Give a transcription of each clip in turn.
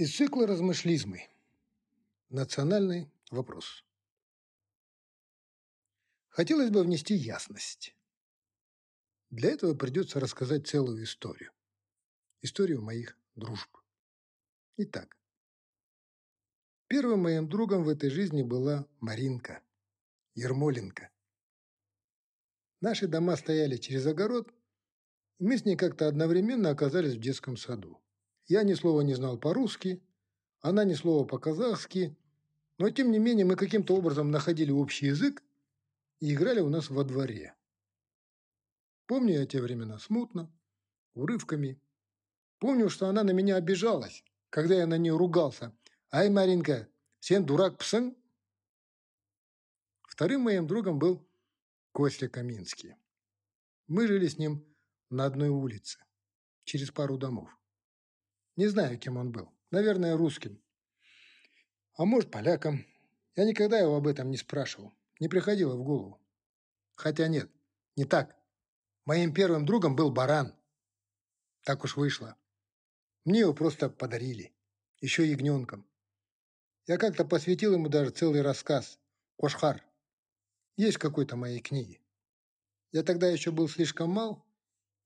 Из цикла размышлизмы. Национальный вопрос. Хотелось бы внести ясность. Для этого придется рассказать целую историю. Историю моих дружб. Итак, первым моим другом в этой жизни была Маринка, Ермоленко. Наши дома стояли через огород, и мы с ней как-то одновременно оказались в детском саду. Я ни слова не знал по-русски, она ни слова по-казахски, но тем не менее мы каким-то образом находили общий язык и играли у нас во дворе. Помню я те времена смутно, урывками. Помню, что она на меня обижалась, когда я на нее ругался. «Ай, Маринка, сен дурак псын?» Вторым моим другом был Костя Каминский. Мы жили с ним на одной улице, через пару домов. Не знаю, кем он был. Наверное, русским. А может, поляком. Я никогда его об этом не спрашивал. Не приходило в голову. Хотя нет, не так. Моим первым другом был баран. Так уж вышло. Мне его просто подарили. Еще ягненком. Я как-то посвятил ему даже целый рассказ. Кошхар. Есть какой-то моей книге. Я тогда еще был слишком мал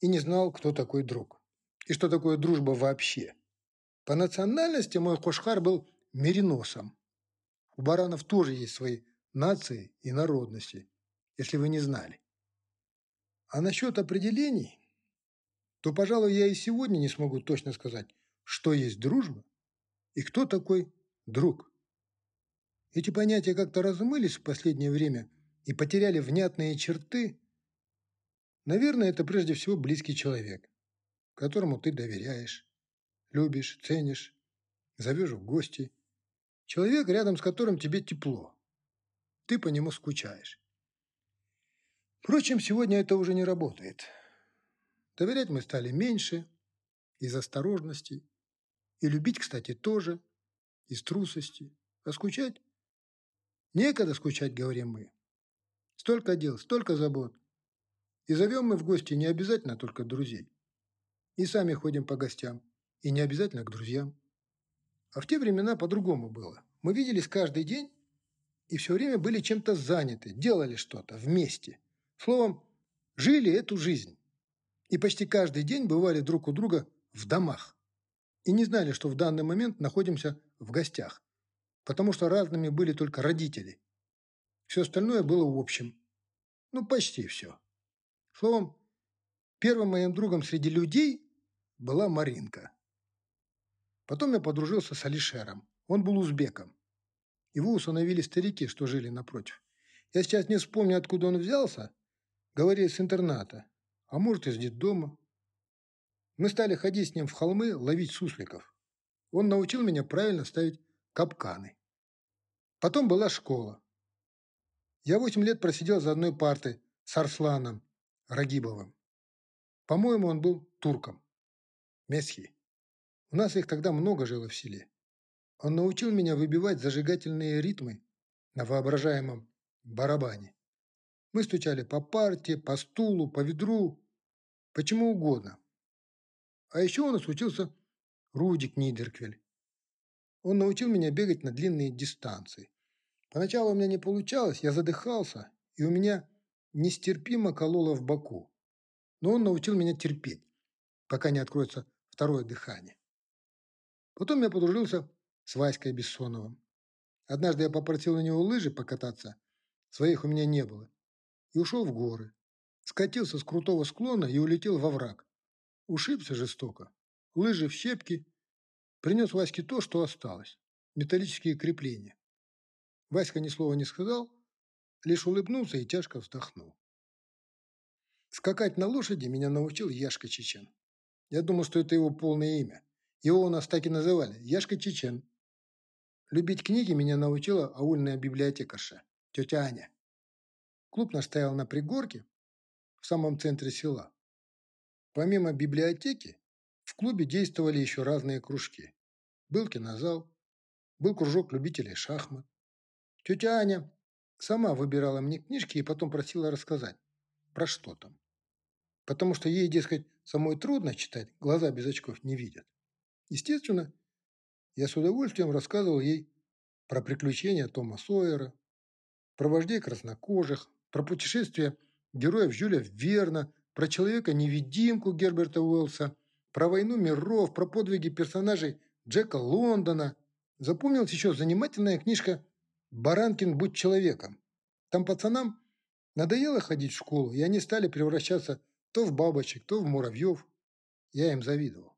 и не знал, кто такой друг. И что такое дружба вообще. По национальности мой Кошхар был мериносом. У баранов тоже есть свои нации и народности, если вы не знали. А насчет определений, то, пожалуй, я и сегодня не смогу точно сказать, что есть дружба и кто такой друг. Эти понятия как-то размылись в последнее время и потеряли внятные черты. Наверное, это прежде всего близкий человек, которому ты доверяешь, любишь, ценишь, зовешь в гости. Человек, рядом с которым тебе тепло. Ты по нему скучаешь. Впрочем, сегодня это уже не работает. Доверять мы стали меньше, из осторожности. И любить, кстати, тоже, из трусости. А скучать? Некогда скучать, говорим мы. Столько дел, столько забот. И зовем мы в гости не обязательно только друзей. И сами ходим по гостям. И не обязательно к друзьям. А в те времена по-другому было. Мы виделись каждый день и все время были чем-то заняты, делали что-то вместе. Словом, жили эту жизнь. И почти каждый день бывали друг у друга в домах. И не знали, что в данный момент находимся в гостях. Потому что разными были только родители. Все остальное было в общем. Ну, почти все. Словом, первым моим другом среди людей была Маринка. Потом я подружился с Алишером. Он был узбеком. Его установили старики, что жили напротив. Я сейчас не вспомню, откуда он взялся. Говорили, с интерната. А может, из детдома. Мы стали ходить с ним в холмы, ловить сусликов. Он научил меня правильно ставить капканы. Потом была школа. Я восемь лет просидел за одной партой с Арсланом Рагибовым. По-моему, он был турком. Месхи. У нас их тогда много жило в селе. Он научил меня выбивать зажигательные ритмы на воображаемом барабане. Мы стучали по парте, по стулу, по ведру, почему угодно. А еще у нас учился Рудик Нидерквель. Он научил меня бегать на длинные дистанции. Поначалу у меня не получалось, я задыхался, и у меня нестерпимо кололо в боку. Но он научил меня терпеть, пока не откроется второе дыхание. Потом я подружился с Васькой Бессоновым. Однажды я попросил у него лыжи покататься, своих у меня не было, и ушел в горы. Скатился с крутого склона и улетел во враг. Ушибся жестоко. Лыжи в щепки. Принес Ваське то, что осталось. Металлические крепления. Васька ни слова не сказал, лишь улыбнулся и тяжко вздохнул. Скакать на лошади меня научил Яшка Чечен. Я думал, что это его полное имя. Его у нас так и называли – Яшка Чечен. Любить книги меня научила аульная библиотекарша, тетя Аня. Клуб наш стоял на пригорке, в самом центре села. Помимо библиотеки, в клубе действовали еще разные кружки. Был кинозал, был кружок любителей шахмат. Тетя Аня сама выбирала мне книжки и потом просила рассказать, про что там. Потому что ей, дескать, самой трудно читать, глаза без очков не видят. Естественно, Я с удовольствием рассказывал ей про приключения Тома Сойера, про вождей краснокожих, про путешествия героев Жюля Верна, про человека-невидимку Герберта Уэллса, про войну миров, про подвиги персонажей Джека Лондона. Запомнилась еще занимательная книжка «Баранкин, будь человеком». Там пацанам надоело ходить в школу, и они стали превращаться то в бабочек, то в муравьев. Я им завидовал.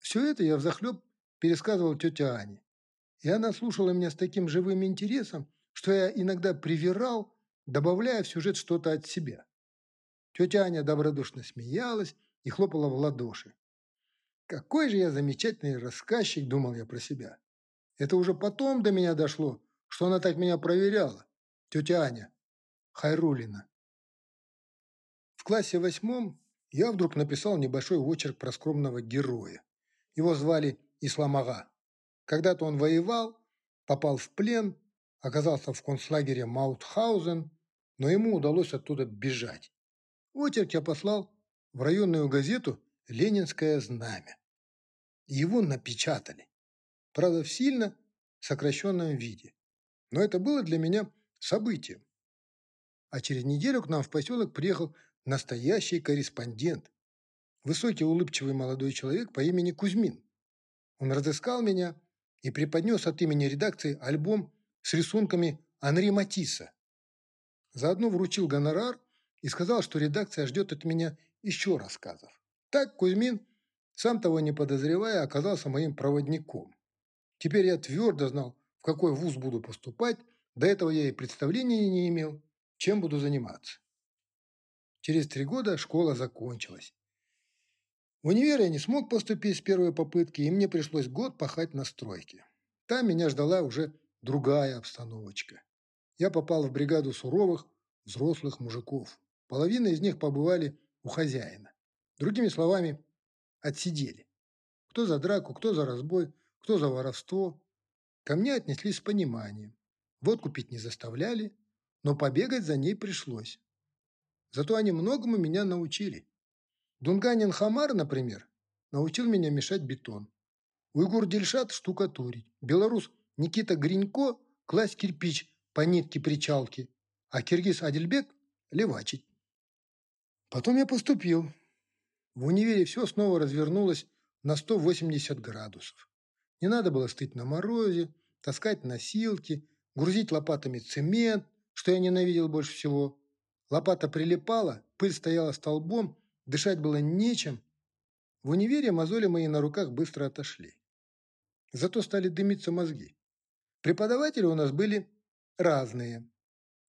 Все это я взахлеб пересказывал тете Ане. И она слушала меня с таким живым интересом, что я иногда привирал, добавляя в сюжет что-то от себя. Тетя Аня добродушно смеялась и хлопала в ладоши. Какой же я замечательный рассказчик, думал я про себя. Это уже потом до меня дошло, что она так меня проверяла. Тетя Аня Хайрулина. В классе восьмом я вдруг написал небольшой очерк про скромного героя. Его звали Исламага. Когда-то он воевал, попал в плен, оказался в концлагере Маутхаузен, но ему удалось оттуда бежать. Очерк я послал в районную газету «Ленинское знамя». Его напечатали. Правда, в сильно сокращенном виде. Но это было для меня событием. А через неделю к нам в поселок приехал настоящий корреспондент. Высокий улыбчивый молодой человек по имени Кузьмин. Он разыскал меня и преподнес от имени редакции альбом с рисунками Анри Матисса. Заодно вручил гонорар и сказал, что редакция ждет от меня еще рассказов. Так Кузьмин, сам того не подозревая, оказался моим проводником. Теперь я твердо знал, в какой вуз буду поступать, до этого я и представления не имел, чем буду заниматься. Через три года школа закончилась. В универ я не смог поступить с первой попытки, и мне пришлось год пахать на стройке. Там меня ждала уже другая обстановочка. Я попал в бригаду суровых, взрослых мужиков. Половина из них побывали у хозяина. Другими словами, отсидели. Кто за драку, кто за разбой, кто за воровство. Ко мне отнеслись с пониманием. Водку пить не заставляли, но побегать за ней пришлось. Зато они многому меня научили. Дунганин Хамар, например, научил меня мешать бетон. Уйгур Дельшат – штукатурить. Белорус Никита Гринько – класть кирпич по нитке причалки. А киргиз Адельбек – левачить. Потом я поступил. В универе все снова развернулось на 180 градусов. Не надо было стыть на морозе, таскать носилки, грузить лопатами цемент, что я ненавидел больше всего. Лопата прилипала, пыль стояла столбом, Дышать было нечем. В универе мозоли мои на руках быстро отошли. Зато стали дымиться мозги. Преподаватели у нас были разные.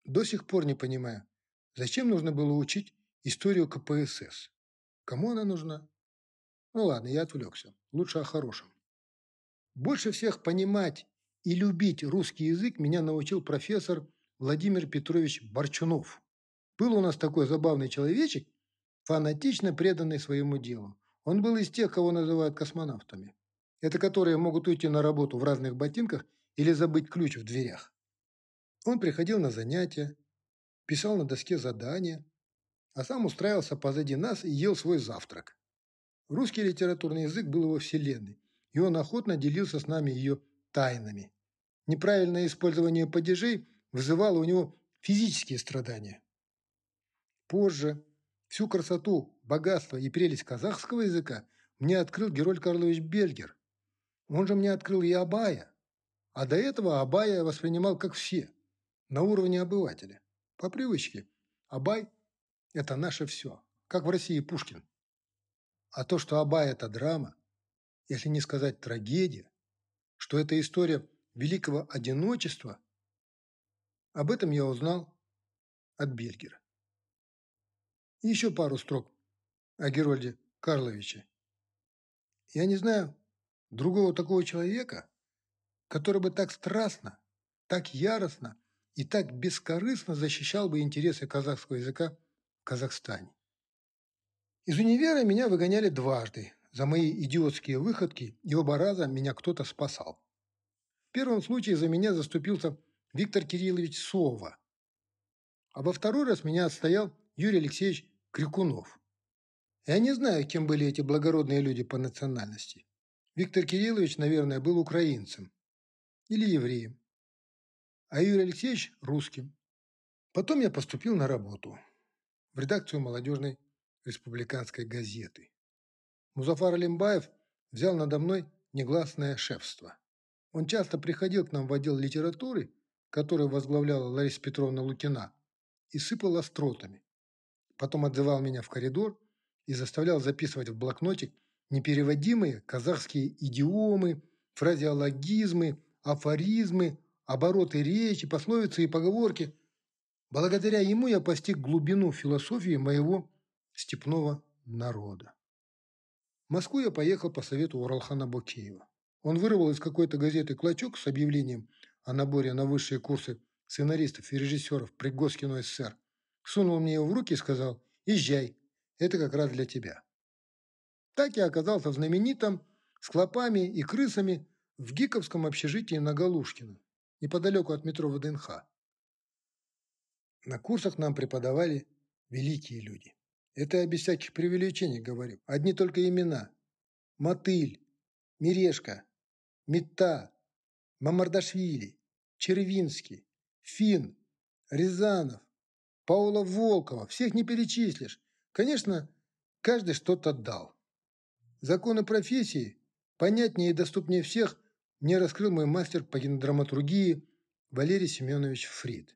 До сих пор не понимаю, зачем нужно было учить историю КПСС. Кому она нужна? Ну ладно, я отвлекся. Лучше о хорошем. Больше всех понимать и любить русский язык меня научил профессор Владимир Петрович Борчунов. Был у нас такой забавный человечек, фанатично преданный своему делу. Он был из тех, кого называют космонавтами. Это которые могут уйти на работу в разных ботинках или забыть ключ в дверях. Он приходил на занятия, писал на доске задания, а сам устраивался позади нас и ел свой завтрак. Русский литературный язык был его вселенной, и он охотно делился с нами ее тайнами. Неправильное использование падежей вызывало у него физические страдания. Позже, Всю красоту, богатство и прелесть казахского языка мне открыл Героль Карлович Бельгер. Он же мне открыл и Абая. А до этого Абая я воспринимал как все, на уровне обывателя. По привычке. Абай – это наше все, как в России Пушкин. А то, что Абай – это драма, если не сказать трагедия, что это история великого одиночества, об этом я узнал от Бельгера. Еще пару строк о Герольде Карловиче. Я не знаю другого такого человека, который бы так страстно, так яростно и так бескорыстно защищал бы интересы казахского языка в Казахстане. Из универа меня выгоняли дважды за мои идиотские выходки, и оба раза меня кто-то спасал. В первом случае за меня заступился Виктор Кириллович Сова, а во второй раз меня отстоял Юрий Алексеевич Крикунов. Я не знаю, кем были эти благородные люди по национальности. Виктор Кириллович, наверное, был украинцем или евреем, а Юрий Алексеевич – русским. Потом я поступил на работу в редакцию молодежной республиканской газеты. Музафар Алимбаев взял надо мной негласное шефство. Он часто приходил к нам в отдел литературы, который возглавляла Лариса Петровна Лукина, и сыпал остротами. Потом отзывал меня в коридор и заставлял записывать в блокнотик непереводимые казахские идиомы, фразеологизмы, афоризмы, обороты речи, пословицы и поговорки. Благодаря ему я постиг глубину философии моего степного народа. В Москву я поехал по совету Уралхана Бокеева. Он вырвал из какой-то газеты клочок с объявлением о наборе на высшие курсы сценаристов и режиссеров при Госкино СССР, сунул мне его в руки и сказал «Езжай, это как раз для тебя». Так я оказался в знаменитом с клопами и крысами в гиковском общежитии на Галушкино, неподалеку от метро ВДНХ. На курсах нам преподавали великие люди. Это я без всяких преувеличений говорю. Одни только имена. Мотыль, Мирешка, Мета, Мамардашвили, Червинский, Фин, Рязанов, Паула Волкова. Всех не перечислишь. Конечно, каждый что-то дал. Законы профессии понятнее и доступнее всех мне раскрыл мой мастер по генодраматургии Валерий Семенович Фрид.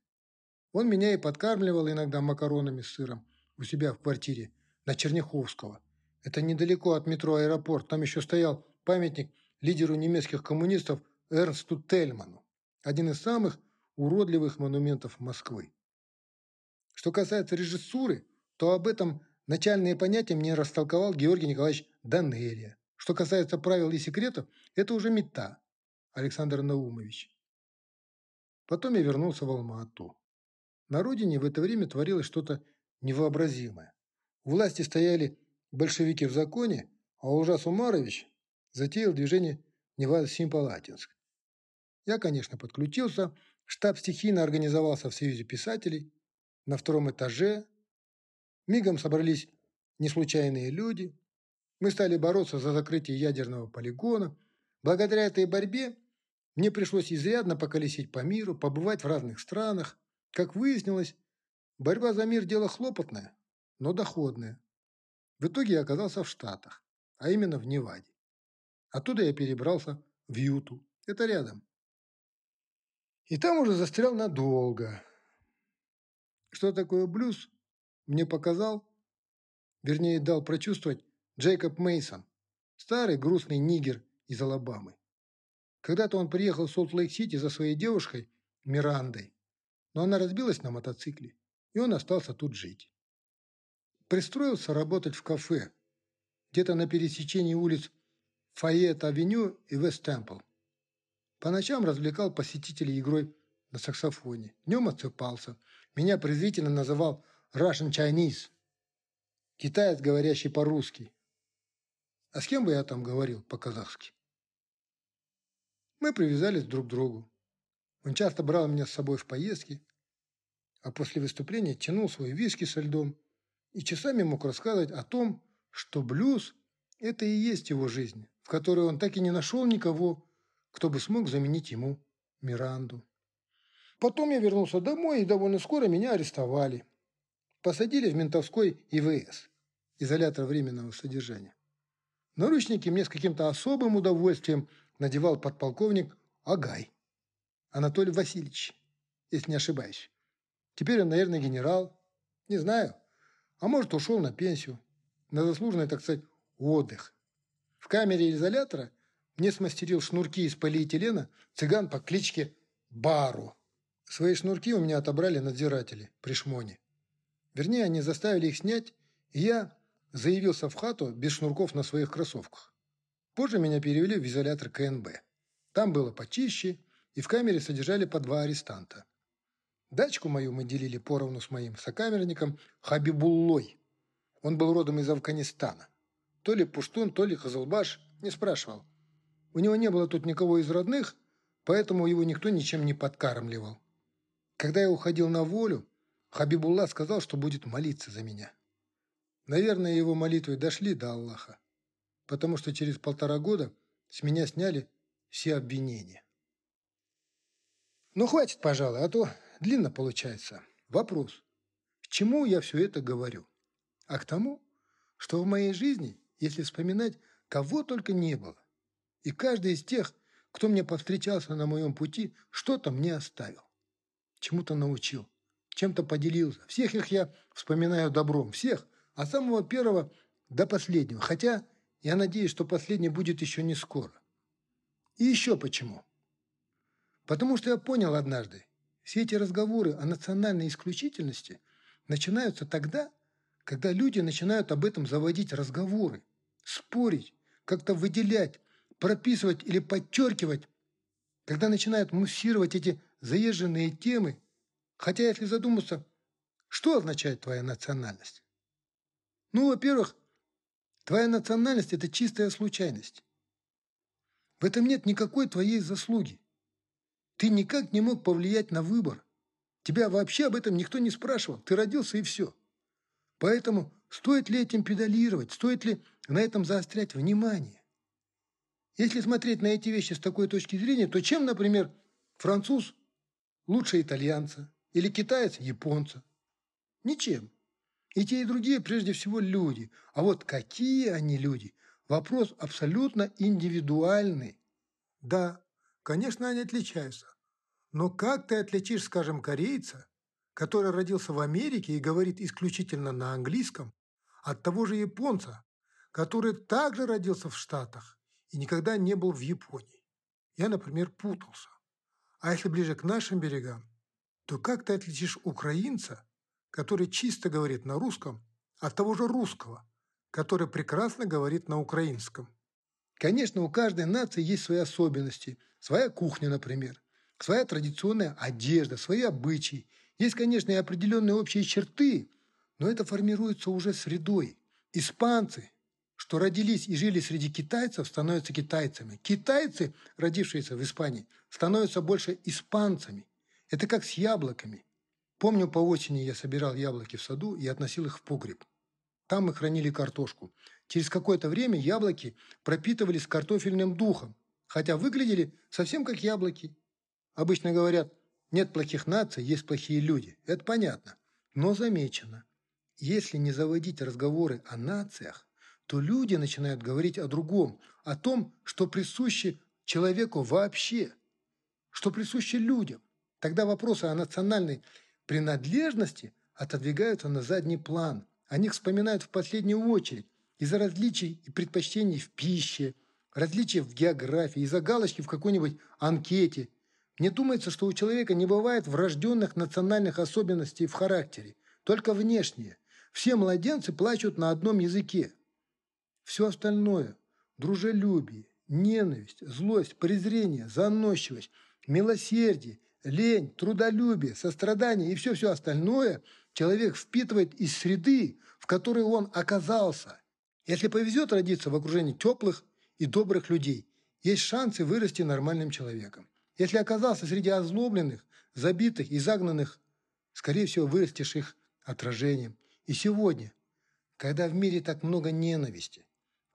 Он меня и подкармливал иногда макаронами с сыром у себя в квартире на Черняховского. Это недалеко от метро «Аэропорт». Там еще стоял памятник лидеру немецких коммунистов Эрнсту Тельману. Один из самых уродливых монументов Москвы. Что касается режиссуры, то об этом начальные понятия мне растолковал Георгий Николаевич Данелия. Что касается правил и секретов, это уже мета Александр Наумович. Потом я вернулся в Алма-Ату. На родине в это время творилось что-то невообразимое. У власти стояли большевики в законе, а Ужас Умарович затеял движение Невада-Симпалатинск. Я, конечно, подключился, штаб стихийно организовался в Союзе писателей, на втором этаже. Мигом собрались неслучайные люди, мы стали бороться за закрытие ядерного полигона. Благодаря этой борьбе мне пришлось изрядно поколесить по миру, побывать в разных странах. Как выяснилось, борьба за мир – дело хлопотное, но доходное. В итоге я оказался в Штатах, а именно в Неваде. Оттуда я перебрался в Юту. Это рядом. И там уже застрял надолго. Что такое блюз, мне показал, вернее, дал прочувствовать Джейкоб Мейсон, старый грустный нигер из Алабамы. Когда-то он приехал в Солт-Лейк-Сити за своей девушкой Мирандой, но она разбилась на мотоцикле, и он остался тут жить. Пристроился работать в кафе, где-то на пересечении улиц Файет-авеню и Вест-Темпл. По ночам развлекал посетителей игрой на саксофоне. Днем отсыпался. Меня презрительно называл Russian Chinese, китаец, говорящий по-русски. А с кем бы я там говорил по-казахски? Мы привязались друг к другу. Он часто брал меня с собой в поездки, а после выступления тянул свой виски со льдом и часами мог рассказывать о том, что блюз – это и есть его жизнь, в которой он так и не нашел никого, кто бы смог заменить ему Миранду. Потом я вернулся домой, и довольно скоро меня арестовали. Посадили в ментовской ИВС – изолятор временного содержания. Наручники мне с каким-то особым удовольствием надевал подполковник Агай. Анатолий Васильевич, если не ошибаюсь. Теперь он, наверное, генерал. Не знаю. А может, ушел на пенсию. На заслуженный, так сказать, отдых. В камере изолятора мне смастерил шнурки из полиэтилена цыган по кличке Бару. Свои шнурки у меня отобрали надзиратели при шмоне. Вернее, они заставили их снять, и я заявился в хату без шнурков на своих кроссовках. Позже меня перевели в изолятор КНБ. Там было почище, и в камере содержали по два арестанта. Дачку мою мы делили поровну с моим сокамерником Хабибуллой. Он был родом из Афганистана. То ли пуштун, то ли хазалбаш, не спрашивал. У него не было тут никого из родных, поэтому его никто ничем не подкармливал. Когда я уходил на волю, Хабибулла сказал, что будет молиться за меня. Наверное, его молитвы дошли до Аллаха, потому что через полтора года С меня сняли все обвинения. Ну, хватит, пожалуй, а то длинно получается. Вопрос. К чему я все это говорю? А к тому, что в моей жизни, если вспоминать, кого только не было. И каждый из тех, кто мне повстречался на моем пути, что-то мне оставил. Чему-то научил, чем-то поделился. Всех их я вспоминаю добром. Всех, от самого первого до последнего. Хотя я надеюсь, что последний будет еще не скоро. И еще почему. Потому что я понял однажды, все эти разговоры о национальной исключительности начинаются тогда, когда люди начинают об этом заводить разговоры, спорить, как-то выделять, прописывать или подчеркивать, когда начинают муссировать эти заезженные темы, хотя если задуматься, что означает твоя национальность? Ну, во-первых, твоя национальность – это чистая случайность. В этом нет никакой твоей заслуги. Ты никак не мог повлиять на выбор. Тебя вообще об этом никто не спрашивал. Ты родился и все. Поэтому стоит ли этим педалировать, стоит ли на этом заострять внимание? Если смотреть на эти вещи с такой точки зрения, то чем, например, француз лучше итальянца или китаец японца? Ничем. И те, и другие прежде всего люди. А вот какие они люди? Вопрос абсолютно индивидуальный. Да, конечно, они отличаются. Но как ты отличишь, скажем, корейца, который родился в Америке и говорит исключительно на английском, от того же японца, который также родился в Штатах и никогда не был в Японии. Я, например, путался. А если ближе к нашим берегам, то как ты отличишь украинца, который чисто говорит на русском, от того же русского, который прекрасно говорит на украинском? Конечно, у каждой нации есть свои особенности, своя кухня, например, своя традиционная одежда, свои обычаи. Есть, конечно, и определенные общие черты, но это формируется уже средой. Испанцы что родились и жили среди китайцев, становятся китайцами. Китайцы, родившиеся в Испании, становятся больше испанцами. Это как с яблоками. Помню, по осени я собирал яблоки в саду и относил их в погреб. Там мы хранили картошку. Через какое-то время яблоки пропитывались картофельным духом, хотя выглядели совсем как яблоки. Обычно говорят, нет плохих наций, есть плохие люди. Это понятно. Но замечено, если не заводить разговоры о нациях, то люди начинают говорить о другом, о том, что присуще человеку вообще, что присуще людям. Тогда вопросы о национальной принадлежности отодвигаются на задний план. О них вспоминают в последнюю очередь из-за различий и предпочтений в пище, различий в географии, из-за галочки в какой-нибудь анкете. Мне думается, что у человека не бывает врожденных национальных особенностей в характере, только внешние. Все младенцы плачут на одном языке – все остальное – дружелюбие, ненависть, злость, презрение, заносчивость, милосердие, лень, трудолюбие, сострадание и все-все остальное человек впитывает из среды, в которой он оказался. Если повезет родиться в окружении теплых и добрых людей, есть шансы вырасти нормальным человеком. Если оказался среди озлобленных, забитых и загнанных, скорее всего, вырастешь их отражением. И сегодня, когда в мире так много ненависти,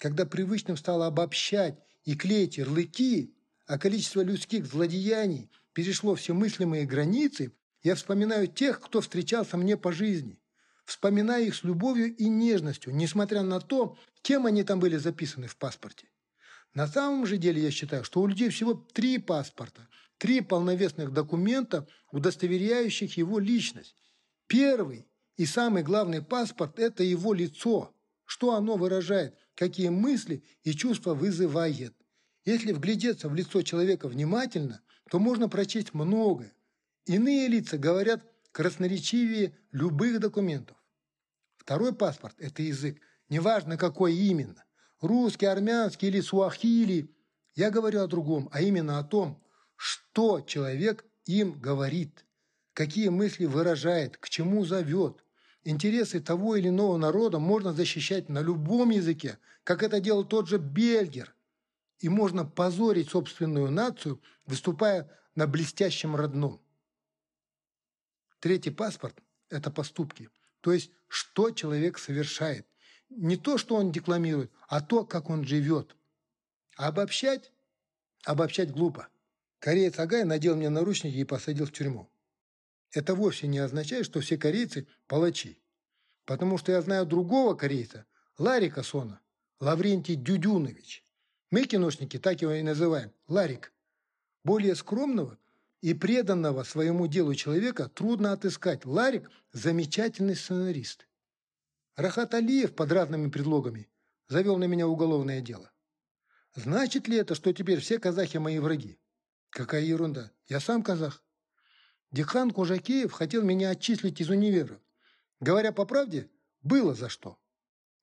когда привычным стало обобщать и клеить ярлыки, а количество людских злодеяний перешло все мыслимые границы, я вспоминаю тех, кто встречался мне по жизни. Вспоминаю их с любовью и нежностью, несмотря на то, кем они там были записаны в паспорте. На самом же деле я считаю, что у людей всего три паспорта, три полновесных документа, удостоверяющих его личность. Первый и самый главный паспорт – это его лицо, что оно выражает, какие мысли и чувства вызывает. Если вглядеться в лицо человека внимательно, то можно прочесть многое. Иные лица говорят красноречивее любых документов. Второй паспорт – это язык, неважно какой именно. Русский, армянский или суахили. Я говорю о другом, а именно о том, что человек им говорит, какие мысли выражает, к чему зовет – Интересы того или иного народа можно защищать на любом языке, как это делал тот же Бельгер. И можно позорить собственную нацию, выступая на блестящем родном. Третий паспорт – это поступки. То есть, что человек совершает. Не то, что он декламирует, а то, как он живет. А обобщать? Обобщать глупо. Кореец Агай надел мне наручники и посадил в тюрьму. Это вовсе не означает, что все корейцы – палачи. Потому что я знаю другого корейца, Ларика Сона, Лаврентий Дюдюнович. Мы, киношники, так его и называем – Ларик. Более скромного и преданного своему делу человека трудно отыскать. Ларик – замечательный сценарист. Рахат Алиев под разными предлогами завел на меня уголовное дело. Значит ли это, что теперь все казахи мои враги? Какая ерунда. Я сам казах. Дихан Кужакеев хотел меня отчислить из универа. Говоря по правде, было за что.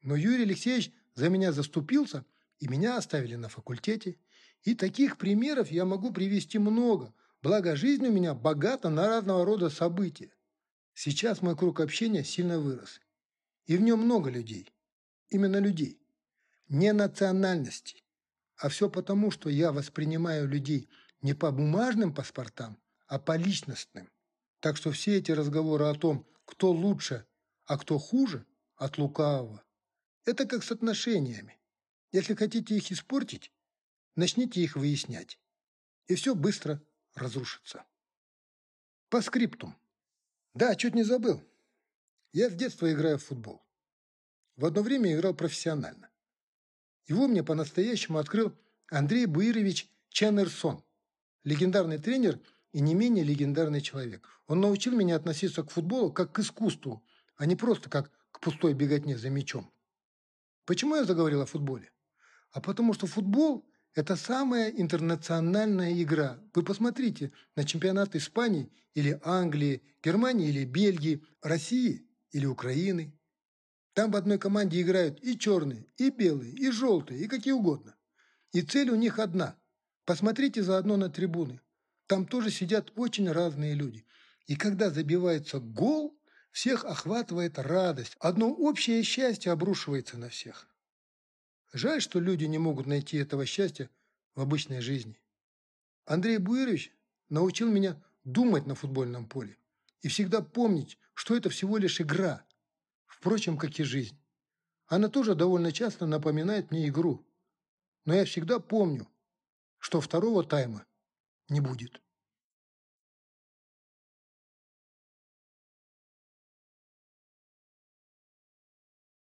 Но Юрий Алексеевич за меня заступился, и меня оставили на факультете. И таких примеров я могу привести много, благо жизнь у меня богата на разного рода события. Сейчас мой круг общения сильно вырос. И в нем много людей. Именно людей. Не национальностей. А все потому, что я воспринимаю людей не по бумажным паспортам, а по личностным. Так что все эти разговоры о том, кто лучше, а кто хуже, от лукавого, это как с отношениями. Если хотите их испортить, начните их выяснять. И все быстро разрушится. По скриптум. Да, чуть не забыл. Я с детства играю в футбол. В одно время играл профессионально. Его мне по-настоящему открыл Андрей Буирович Чанерсон, легендарный тренер и не менее легендарный человек. Он научил меня относиться к футболу как к искусству, а не просто как к пустой беготне за мячом. Почему я заговорил о футболе? А потому что футбол – это самая интернациональная игра. Вы посмотрите на чемпионат Испании или Англии, Германии или Бельгии, России или Украины. Там в одной команде играют и черные, и белые, и желтые, и какие угодно. И цель у них одна. Посмотрите заодно на трибуны. Там тоже сидят очень разные люди. И когда забивается гол, всех охватывает радость. Одно общее счастье обрушивается на всех. Жаль, что люди не могут найти этого счастья в обычной жизни. Андрей Буирович научил меня думать на футбольном поле и всегда помнить, что это всего лишь игра – Впрочем, как и жизнь. Она тоже довольно часто напоминает мне игру. Но я всегда помню, что второго тайма не будет.